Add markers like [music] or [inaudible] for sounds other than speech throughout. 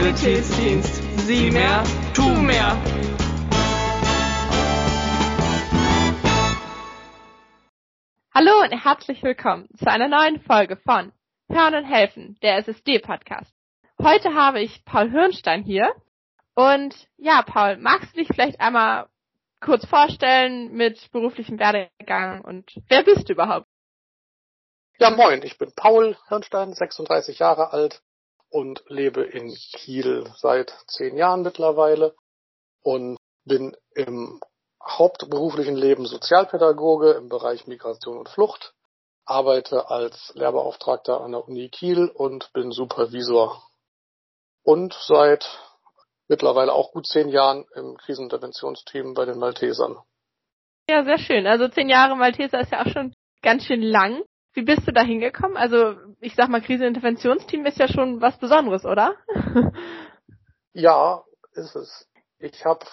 Solidaritätsdienst. Sieh mehr, tu mehr. Hallo und herzlich willkommen zu einer neuen Folge von Hören und Helfen, der SSD-Podcast. Heute habe ich Paul Hirnstein hier. Und ja, Paul, magst du dich vielleicht einmal kurz vorstellen mit beruflichem Werdegang und wer bist du überhaupt? Ja, moin, ich bin Paul Hirnstein, 36 Jahre alt und lebe in Kiel seit zehn Jahren mittlerweile und bin im hauptberuflichen Leben Sozialpädagoge im Bereich Migration und Flucht, arbeite als Lehrbeauftragter an der Uni Kiel und bin Supervisor. Und seit mittlerweile auch gut zehn Jahren im Kriseninterventionsteam bei den Maltesern. Ja, sehr schön. Also zehn Jahre Malteser ist ja auch schon ganz schön lang. Wie bist du da hingekommen? Also ich sag mal, Kriseninterventionsteam ist ja schon was Besonderes, oder? [laughs] ja, ist es. Ich habe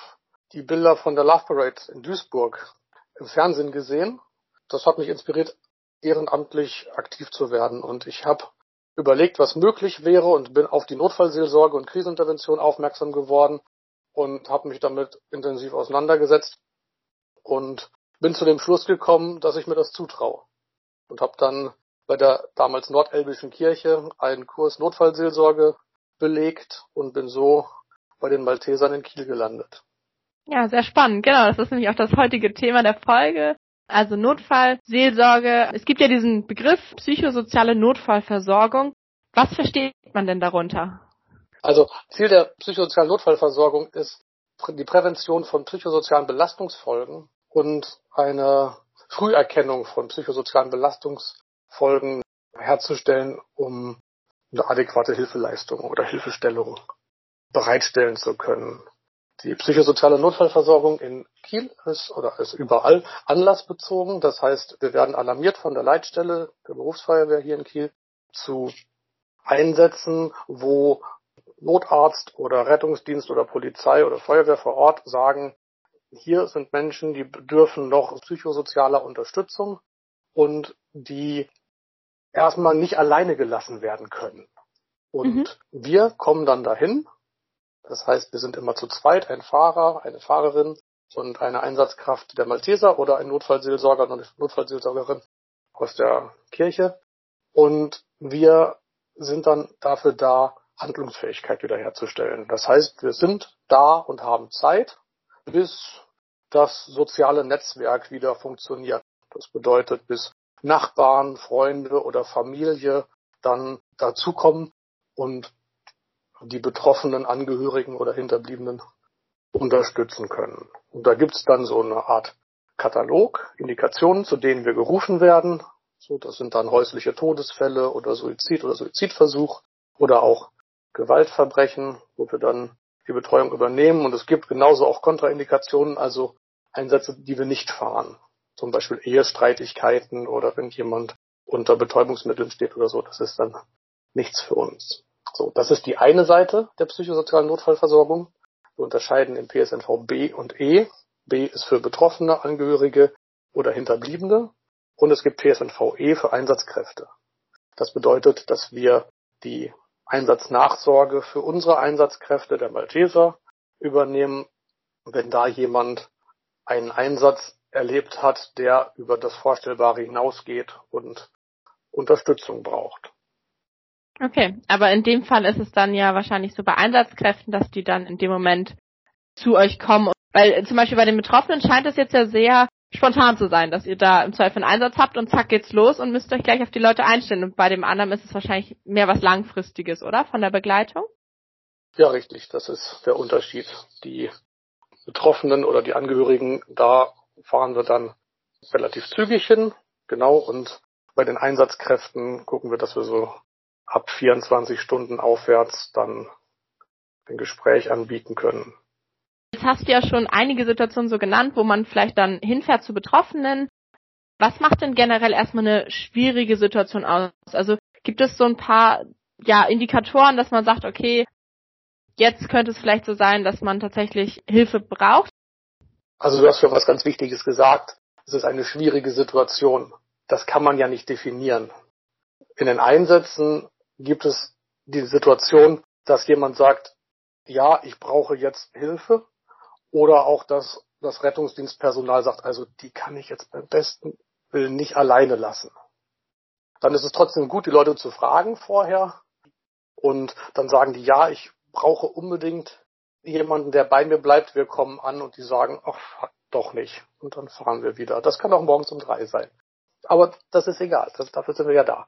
die Bilder von der Love Parade in Duisburg im Fernsehen gesehen. Das hat mich inspiriert, ehrenamtlich aktiv zu werden. Und ich habe überlegt, was möglich wäre und bin auf die Notfallseelsorge und Krisenintervention aufmerksam geworden und habe mich damit intensiv auseinandergesetzt und bin zu dem Schluss gekommen, dass ich mir das zutraue und habe dann bei der damals Nordelbischen Kirche einen Kurs Notfallseelsorge belegt und bin so bei den Maltesern in Kiel gelandet. Ja, sehr spannend. Genau, das ist nämlich auch das heutige Thema der Folge. Also Notfallseelsorge. Es gibt ja diesen Begriff psychosoziale Notfallversorgung. Was versteht man denn darunter? Also Ziel der psychosozialen Notfallversorgung ist die Prävention von psychosozialen Belastungsfolgen und eine Früherkennung von psychosozialen Belastungsfolgen herzustellen, um eine adäquate Hilfeleistung oder Hilfestellung bereitstellen zu können. Die psychosoziale Notfallversorgung in Kiel ist oder ist überall anlassbezogen. Das heißt, wir werden alarmiert von der Leitstelle der Berufsfeuerwehr hier in Kiel zu Einsätzen, wo Notarzt oder Rettungsdienst oder Polizei oder Feuerwehr vor Ort sagen, hier sind Menschen, die bedürfen noch psychosozialer Unterstützung und die erstmal nicht alleine gelassen werden können. Und mhm. wir kommen dann dahin. Das heißt, wir sind immer zu zweit, ein Fahrer, eine Fahrerin und eine Einsatzkraft der Malteser oder ein Notfallseelsorger oder eine Notfallseelsorgerin aus der Kirche. Und wir sind dann dafür da, Handlungsfähigkeit wiederherzustellen. Das heißt, wir sind da und haben Zeit bis das soziale Netzwerk wieder funktioniert. Das bedeutet, bis Nachbarn, Freunde oder Familie dann dazukommen und die betroffenen Angehörigen oder Hinterbliebenen unterstützen können. Und da gibt's dann so eine Art Katalog, Indikationen, zu denen wir gerufen werden. So, das sind dann häusliche Todesfälle oder Suizid oder Suizidversuch oder auch Gewaltverbrechen, wo wir dann die Betreuung übernehmen. Und es gibt genauso auch Kontraindikationen, also Einsätze, die wir nicht fahren. Zum Beispiel Ehestreitigkeiten oder wenn jemand unter Betäubungsmitteln steht oder so. Das ist dann nichts für uns. So, das ist die eine Seite der psychosozialen Notfallversorgung. Wir unterscheiden in PSNV B und E. B ist für Betroffene, Angehörige oder Hinterbliebene. Und es gibt PSNV E für Einsatzkräfte. Das bedeutet, dass wir die Einsatznachsorge für unsere Einsatzkräfte der Malteser übernehmen, wenn da jemand einen Einsatz erlebt hat, der über das Vorstellbare hinausgeht und Unterstützung braucht. Okay, aber in dem Fall ist es dann ja wahrscheinlich so bei Einsatzkräften, dass die dann in dem Moment zu euch kommen. Weil zum Beispiel bei den Betroffenen scheint es jetzt ja sehr spontan zu sein, dass ihr da im Zweifel einen Einsatz habt und zack geht's los und müsst euch gleich auf die Leute einstellen. Und bei dem anderen ist es wahrscheinlich mehr was Langfristiges, oder? Von der Begleitung? Ja, richtig. Das ist der Unterschied. Die Betroffenen oder die Angehörigen, da fahren wir dann relativ zügig hin. Genau. Und bei den Einsatzkräften gucken wir, dass wir so ab 24 Stunden aufwärts dann ein Gespräch anbieten können. Jetzt hast du ja schon einige Situationen so genannt, wo man vielleicht dann hinfährt zu Betroffenen. Was macht denn generell erstmal eine schwierige Situation aus? Also gibt es so ein paar ja, Indikatoren, dass man sagt, okay, jetzt könnte es vielleicht so sein, dass man tatsächlich Hilfe braucht? Also du hast schon was ganz Wichtiges gesagt. Es ist eine schwierige Situation. Das kann man ja nicht definieren. In den Einsätzen gibt es die Situation, dass jemand sagt, ja, ich brauche jetzt Hilfe oder auch, dass das Rettungsdienstpersonal sagt, also die kann ich jetzt beim besten Willen nicht alleine lassen. Dann ist es trotzdem gut, die Leute zu fragen vorher und dann sagen die, ja, ich brauche unbedingt jemanden, der bei mir bleibt, wir kommen an und die sagen, ach, doch nicht. Und dann fahren wir wieder. Das kann auch morgens um drei sein. Aber das ist egal, das, dafür sind wir ja da.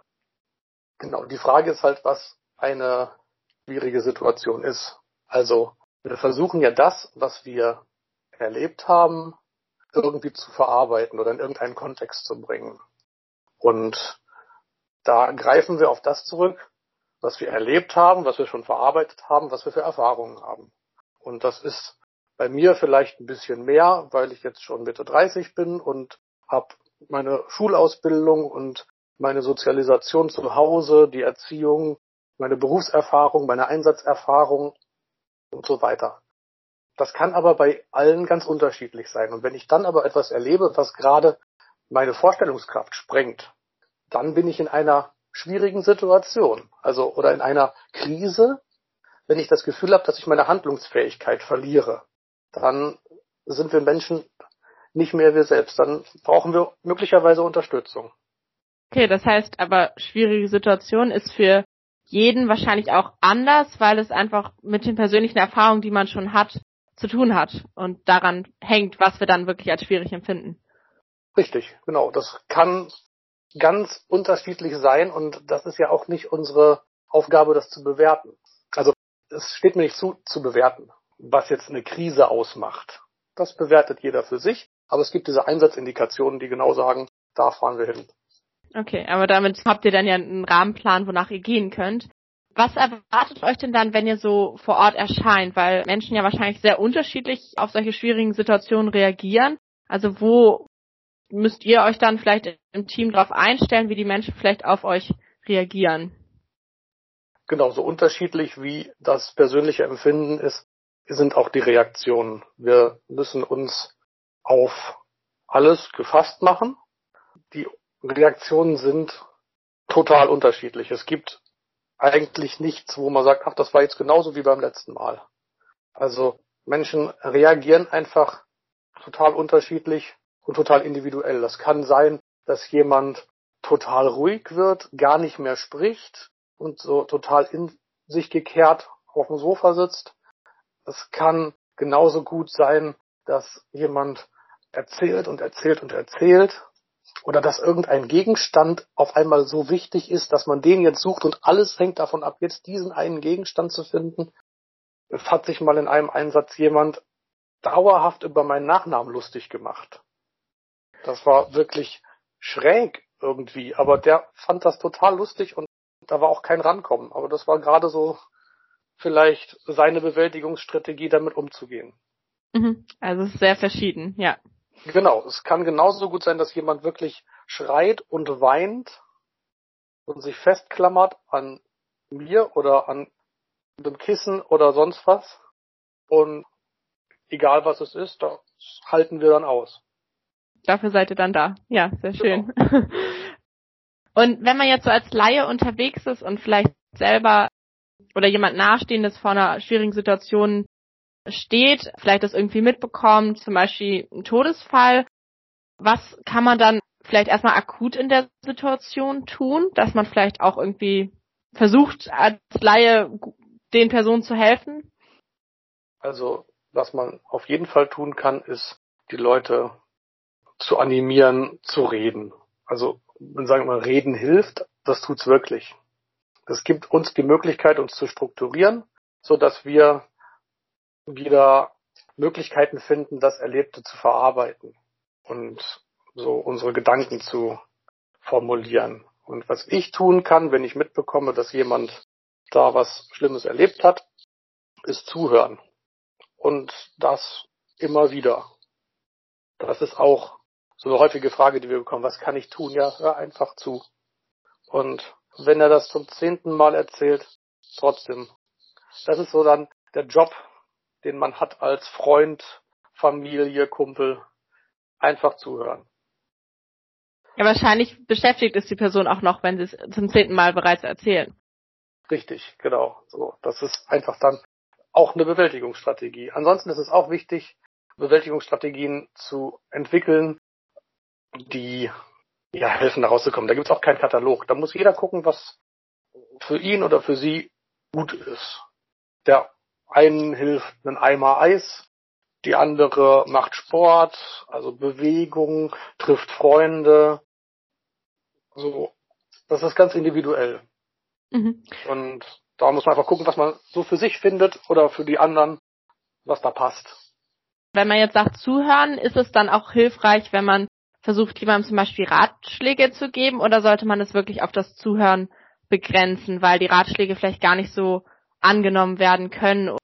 Genau, die Frage ist halt, was eine schwierige Situation ist. Also, wir versuchen ja das, was wir erlebt haben, irgendwie zu verarbeiten oder in irgendeinen Kontext zu bringen. Und da greifen wir auf das zurück, was wir erlebt haben, was wir schon verarbeitet haben, was wir für Erfahrungen haben. Und das ist bei mir vielleicht ein bisschen mehr, weil ich jetzt schon Mitte 30 bin und habe meine Schulausbildung und meine Sozialisation zu Hause, die Erziehung, meine Berufserfahrung, meine Einsatzerfahrung und so weiter. Das kann aber bei allen ganz unterschiedlich sein. Und wenn ich dann aber etwas erlebe, was gerade meine Vorstellungskraft sprengt, dann bin ich in einer schwierigen Situation, also oder in einer Krise, wenn ich das Gefühl habe, dass ich meine Handlungsfähigkeit verliere, dann sind wir Menschen nicht mehr wir selbst. Dann brauchen wir möglicherweise Unterstützung. Okay, das heißt aber, schwierige Situation ist für jeden wahrscheinlich auch anders, weil es einfach mit den persönlichen Erfahrungen, die man schon hat, zu tun hat und daran hängt, was wir dann wirklich als schwierig empfinden. Richtig, genau. Das kann ganz unterschiedlich sein und das ist ja auch nicht unsere Aufgabe, das zu bewerten. Also es steht mir nicht zu, zu bewerten, was jetzt eine Krise ausmacht. Das bewertet jeder für sich, aber es gibt diese Einsatzindikationen, die genau sagen, da fahren wir hin. Okay, aber damit habt ihr dann ja einen Rahmenplan, wonach ihr gehen könnt. Was erwartet euch denn dann, wenn ihr so vor Ort erscheint? Weil Menschen ja wahrscheinlich sehr unterschiedlich auf solche schwierigen Situationen reagieren. Also wo müsst ihr euch dann vielleicht im Team darauf einstellen, wie die Menschen vielleicht auf euch reagieren? Genau, so unterschiedlich wie das persönliche Empfinden ist, sind auch die Reaktionen. Wir müssen uns auf alles gefasst machen. Die Reaktionen sind total unterschiedlich. Es gibt eigentlich nichts, wo man sagt, ach, das war jetzt genauso wie beim letzten Mal. Also Menschen reagieren einfach total unterschiedlich und total individuell. Das kann sein, dass jemand total ruhig wird, gar nicht mehr spricht und so total in sich gekehrt auf dem Sofa sitzt. Es kann genauso gut sein, dass jemand erzählt und erzählt und erzählt oder dass irgendein Gegenstand auf einmal so wichtig ist, dass man den jetzt sucht und alles hängt davon ab, jetzt diesen einen Gegenstand zu finden. Es hat sich mal in einem Einsatz jemand dauerhaft über meinen Nachnamen lustig gemacht. Das war wirklich schräg irgendwie, aber der fand das total lustig und da war auch kein Rankommen. Aber das war gerade so vielleicht seine Bewältigungsstrategie, damit umzugehen. Mhm. Also es ist sehr verschieden, ja. Genau, es kann genauso gut sein, dass jemand wirklich schreit und weint und sich festklammert an mir oder an dem Kissen oder sonst was. Und egal was es ist, das halten wir dann aus. Dafür seid ihr dann da. Ja, sehr schön. Genau. [laughs] Und wenn man jetzt so als Laie unterwegs ist und vielleicht selber oder jemand Nahestehendes vor einer schwierigen Situation steht, vielleicht das irgendwie mitbekommt, zum Beispiel ein Todesfall, was kann man dann vielleicht erstmal akut in der Situation tun, dass man vielleicht auch irgendwie versucht, als Laie den Personen zu helfen? Also, was man auf jeden Fall tun kann, ist, die Leute zu animieren, zu reden. Also, man sagen mal, reden hilft, das tut's wirklich. Es gibt uns die Möglichkeit, uns zu strukturieren, so dass wir wieder Möglichkeiten finden, das Erlebte zu verarbeiten und so unsere Gedanken zu formulieren. Und was ich tun kann, wenn ich mitbekomme, dass jemand da was Schlimmes erlebt hat, ist zuhören. Und das immer wieder. Das ist auch so eine häufige Frage, die wir bekommen. Was kann ich tun? Ja, hör einfach zu. Und wenn er das zum zehnten Mal erzählt, trotzdem. Das ist so dann der Job den man hat als Freund, Familie, Kumpel, einfach zuhören. Ja, wahrscheinlich beschäftigt ist die Person auch noch, wenn sie es zum zehnten Mal bereits erzählen. Richtig, genau. So, das ist einfach dann auch eine Bewältigungsstrategie. Ansonsten ist es auch wichtig, Bewältigungsstrategien zu entwickeln, die ja helfen, da rauszukommen. Da gibt es auch keinen Katalog. Da muss jeder gucken, was für ihn oder für sie gut ist. Der einen hilft ein Eimer Eis, die andere macht Sport, also Bewegung, trifft Freunde. So, das ist ganz individuell. Mhm. Und da muss man einfach gucken, was man so für sich findet oder für die anderen, was da passt. Wenn man jetzt sagt zuhören, ist es dann auch hilfreich, wenn man versucht, jemandem zum Beispiel Ratschläge zu geben oder sollte man es wirklich auf das Zuhören begrenzen, weil die Ratschläge vielleicht gar nicht so angenommen werden können?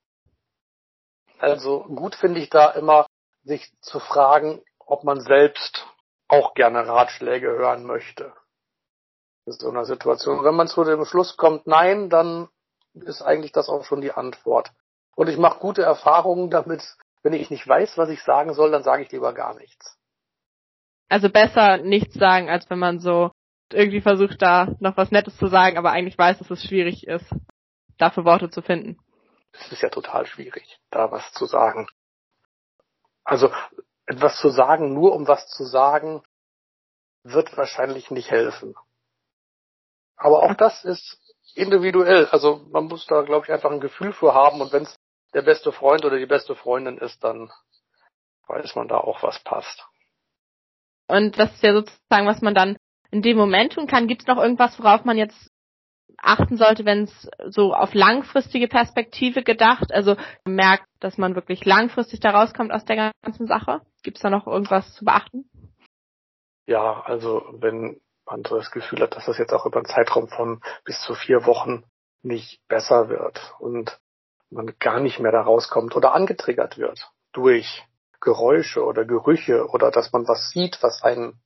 Also gut finde ich da immer, sich zu fragen, ob man selbst auch gerne Ratschläge hören möchte. In so einer Situation. Wenn man zu dem Schluss kommt, nein, dann ist eigentlich das auch schon die Antwort. Und ich mache gute Erfahrungen damit, wenn ich nicht weiß, was ich sagen soll, dann sage ich lieber gar nichts. Also besser nichts sagen, als wenn man so irgendwie versucht, da noch was Nettes zu sagen, aber eigentlich weiß, dass es schwierig ist, dafür Worte zu finden. Es ist ja total schwierig, da was zu sagen. Also etwas zu sagen, nur um was zu sagen, wird wahrscheinlich nicht helfen. Aber auch das ist individuell. Also man muss da, glaube ich, einfach ein Gefühl für haben und wenn es der beste Freund oder die beste Freundin ist, dann weiß man da auch, was passt. Und das ist ja sozusagen, was man dann in dem Moment tun kann. Gibt es noch irgendwas, worauf man jetzt achten sollte, wenn es so auf langfristige Perspektive gedacht, also merkt, dass man wirklich langfristig da rauskommt aus der ganzen Sache? Gibt es da noch irgendwas zu beachten? Ja, also wenn man so das Gefühl hat, dass das jetzt auch über einen Zeitraum von bis zu vier Wochen nicht besser wird und man gar nicht mehr da rauskommt oder angetriggert wird durch Geräusche oder Gerüche oder dass man was sieht, was einen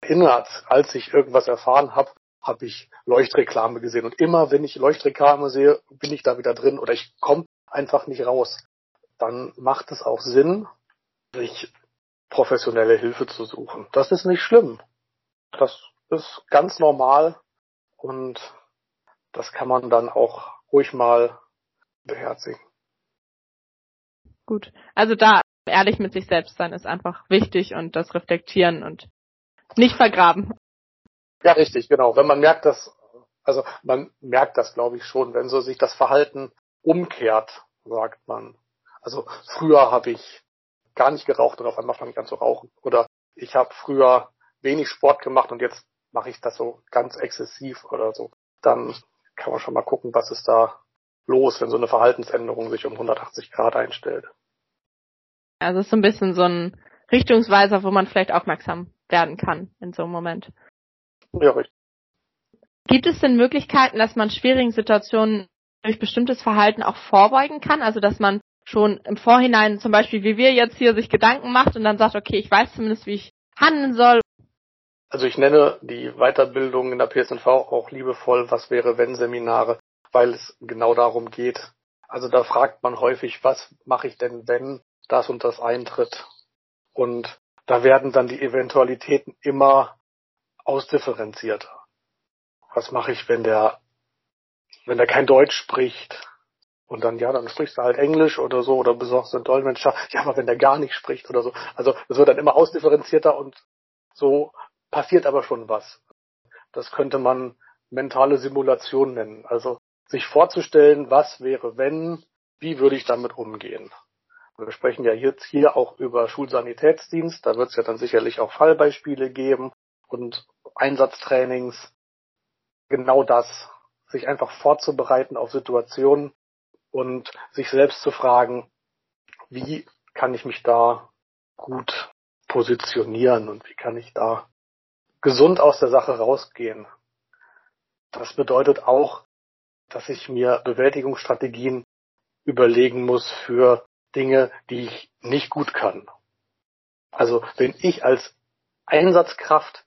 erinnert, als ich irgendwas erfahren habe, habe ich Leuchtreklame gesehen. Und immer, wenn ich Leuchtreklame sehe, bin ich da wieder drin oder ich komme einfach nicht raus. Dann macht es auch Sinn, sich professionelle Hilfe zu suchen. Das ist nicht schlimm. Das ist ganz normal und das kann man dann auch ruhig mal beherzigen. Gut. Also da ehrlich mit sich selbst sein ist einfach wichtig und das reflektieren und nicht vergraben. Ja, richtig, genau. Wenn man merkt, dass, also man merkt das, glaube ich, schon, wenn so sich das Verhalten umkehrt, sagt man. Also früher habe ich gar nicht geraucht und auf einmal fange ich an zu rauchen. Oder ich habe früher wenig Sport gemacht und jetzt mache ich das so ganz exzessiv oder so. Dann kann man schon mal gucken, was ist da los, wenn so eine Verhaltensänderung sich um 180 Grad einstellt. Also es ist so ein bisschen so ein Richtungsweiser, wo man vielleicht aufmerksam werden kann in so einem Moment. Ja, richtig. Gibt es denn Möglichkeiten, dass man schwierigen Situationen durch bestimmtes Verhalten auch vorbeugen kann? Also dass man schon im Vorhinein zum Beispiel, wie wir jetzt hier, sich Gedanken macht und dann sagt, okay, ich weiß zumindest, wie ich handeln soll. Also ich nenne die Weiterbildung in der PSNV auch liebevoll, was wäre wenn Seminare, weil es genau darum geht. Also da fragt man häufig, was mache ich denn, wenn das und das eintritt? Und da werden dann die Eventualitäten immer ausdifferenzierter. Was mache ich, wenn der, wenn der kein Deutsch spricht? Und dann, ja, dann sprichst du halt Englisch oder so oder besorgst einen Dolmetscher. [laughs] Ja, aber wenn der gar nicht spricht oder so. Also, es wird dann immer ausdifferenzierter und so passiert aber schon was. Das könnte man mentale Simulation nennen. Also, sich vorzustellen, was wäre, wenn, wie würde ich damit umgehen? Wir sprechen ja jetzt hier auch über Schulsanitätsdienst. Da wird es ja dann sicherlich auch Fallbeispiele geben und Einsatztrainings. Genau das, sich einfach vorzubereiten auf Situationen und sich selbst zu fragen, wie kann ich mich da gut positionieren und wie kann ich da gesund aus der Sache rausgehen. Das bedeutet auch, dass ich mir Bewältigungsstrategien überlegen muss für Dinge, die ich nicht gut kann. Also wenn ich als Einsatzkraft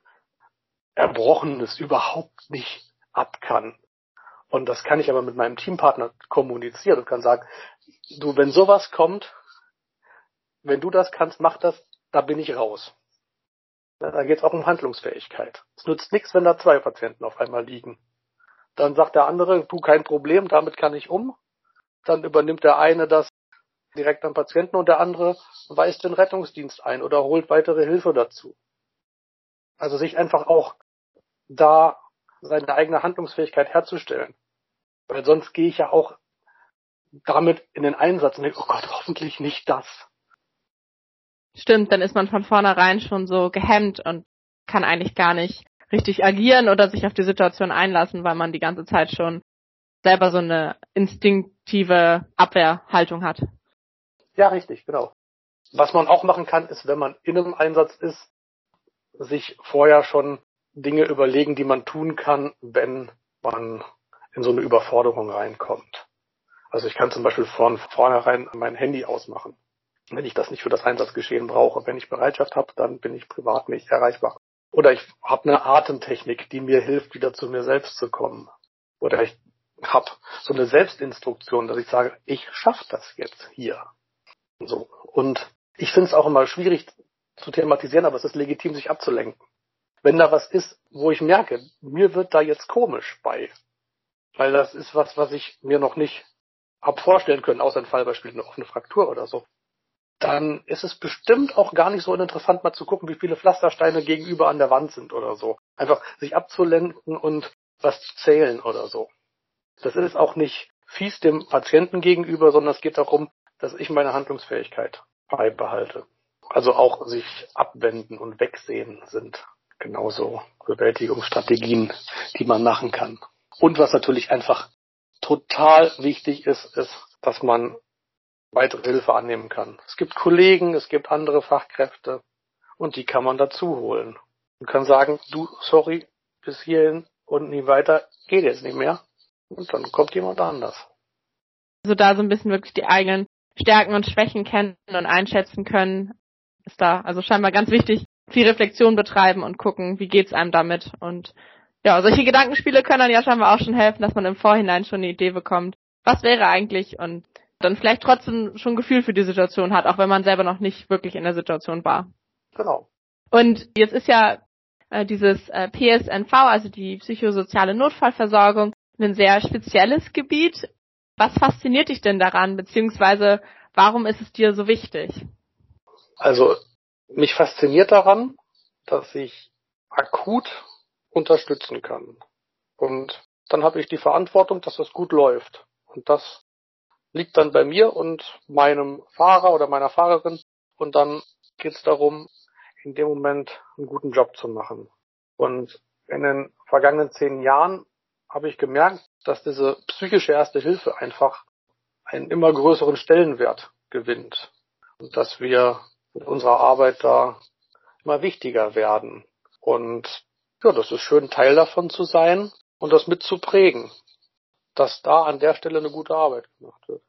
Erbrochenes überhaupt nicht ab kann. Und das kann ich aber mit meinem Teampartner kommunizieren und kann sagen, du, wenn sowas kommt, wenn du das kannst, mach das, da bin ich raus. Da geht es auch um Handlungsfähigkeit. Es nützt nichts, wenn da zwei Patienten auf einmal liegen. Dann sagt der andere, du kein Problem, damit kann ich um. dann übernimmt der eine das direkt am Patienten und der andere weist den Rettungsdienst ein oder holt weitere Hilfe dazu. Also sich einfach auch da seine eigene Handlungsfähigkeit herzustellen. Weil sonst gehe ich ja auch damit in den Einsatz und denke, oh Gott, hoffentlich nicht das. Stimmt, dann ist man von vornherein schon so gehemmt und kann eigentlich gar nicht richtig agieren oder sich auf die Situation einlassen, weil man die ganze Zeit schon selber so eine instinktive Abwehrhaltung hat. Ja, richtig, genau. Was man auch machen kann, ist, wenn man in einem Einsatz ist, sich vorher schon Dinge überlegen, die man tun kann, wenn man in so eine Überforderung reinkommt. Also ich kann zum Beispiel von vornherein mein Handy ausmachen. Wenn ich das nicht für das Einsatzgeschehen brauche. Wenn ich Bereitschaft habe, dann bin ich privat nicht erreichbar. Oder ich habe eine Atemtechnik, die mir hilft, wieder zu mir selbst zu kommen. Oder ich habe so eine Selbstinstruktion, dass ich sage, ich schaffe das jetzt hier. So. Und ich finde es auch immer schwierig zu thematisieren, aber es ist legitim, sich abzulenken. Wenn da was ist, wo ich merke, mir wird da jetzt komisch bei, weil das ist was, was ich mir noch nicht hab vorstellen können, außer ein Fallbeispiel, eine offene Fraktur oder so, dann ist es bestimmt auch gar nicht so uninteressant, mal zu gucken, wie viele Pflastersteine gegenüber an der Wand sind oder so. Einfach sich abzulenken und was zu zählen oder so. Das ist auch nicht fies dem Patienten gegenüber, sondern es geht darum, dass ich meine Handlungsfähigkeit beibehalte. Also auch sich abwenden und wegsehen sind genauso Bewältigungsstrategien, die man machen kann. Und was natürlich einfach total wichtig ist, ist, dass man weitere Hilfe annehmen kann. Es gibt Kollegen, es gibt andere Fachkräfte und die kann man dazu holen. Man kann sagen, du, sorry, bis hierhin und nie weiter, geht jetzt nicht mehr. Und dann kommt jemand anders. Also da so ein bisschen wirklich die eigenen Stärken und Schwächen kennen und einschätzen können, ist da also scheinbar ganz wichtig, viel Reflexion betreiben und gucken, wie geht's einem damit. Und ja, solche Gedankenspiele können dann ja scheinbar auch schon helfen, dass man im Vorhinein schon eine Idee bekommt, was wäre eigentlich und dann vielleicht trotzdem schon Gefühl für die Situation hat, auch wenn man selber noch nicht wirklich in der Situation war. Genau. Und jetzt ist ja äh, dieses äh, PSNV, also die psychosoziale Notfallversorgung, ein sehr spezielles Gebiet. Was fasziniert dich denn daran, beziehungsweise warum ist es dir so wichtig? Also mich fasziniert daran, dass ich akut unterstützen kann. Und dann habe ich die Verantwortung, dass das gut läuft. Und das liegt dann bei mir und meinem Fahrer oder meiner Fahrerin. Und dann geht es darum, in dem Moment einen guten Job zu machen. Und in den vergangenen zehn Jahren habe ich gemerkt, dass diese psychische Erste Hilfe einfach einen immer größeren Stellenwert gewinnt. Und dass wir mit unserer Arbeit da immer wichtiger werden. Und ja, das ist schön, Teil davon zu sein und das mitzuprägen, dass da an der Stelle eine gute Arbeit gemacht wird.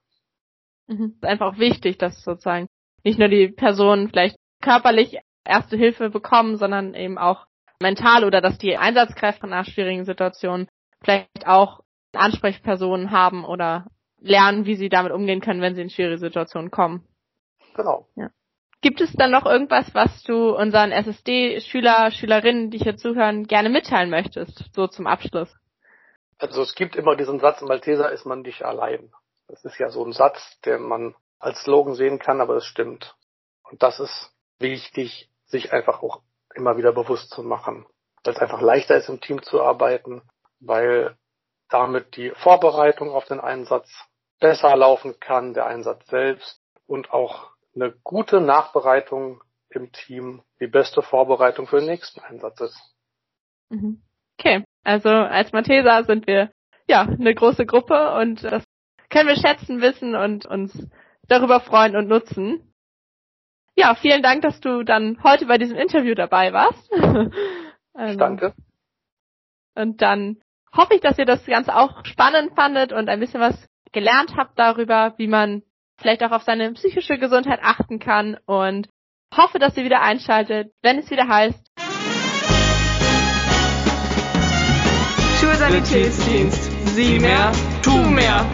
Mhm. ist einfach wichtig, dass sozusagen nicht nur die Personen vielleicht körperlich erste Hilfe bekommen, sondern eben auch mental oder dass die Einsatzkräfte nach schwierigen Situationen vielleicht auch Ansprechpersonen haben oder lernen, wie sie damit umgehen können, wenn sie in schwierige Situationen kommen. Genau. Ja. Gibt es dann noch irgendwas, was du unseren SSD-Schüler, Schülerinnen, die hier zuhören, gerne mitteilen möchtest, so zum Abschluss? Also es gibt immer diesen Satz, Malteser ist man nicht allein. Das ist ja so ein Satz, den man als Slogan sehen kann, aber es stimmt. Und das ist wichtig, sich einfach auch immer wieder bewusst zu machen. Weil es einfach leichter ist, im Team zu arbeiten, weil damit die Vorbereitung auf den Einsatz besser laufen kann, der Einsatz selbst und auch eine gute Nachbereitung im Team die beste Vorbereitung für den nächsten Einsatz ist. Mhm. Okay, also als Matheser sind wir ja eine große Gruppe und das können wir schätzen, wissen und uns darüber freuen und nutzen. Ja, vielen Dank, dass du dann heute bei diesem Interview dabei warst. [laughs] ähm, Danke. Und dann hoffe ich, dass ihr das Ganze auch spannend fandet und ein bisschen was gelernt habt darüber, wie man vielleicht auch auf seine psychische Gesundheit achten kann und hoffe, dass ihr wieder einschaltet, wenn es wieder heißt Schulsanitätsdienst. Sieh mehr, tu mehr.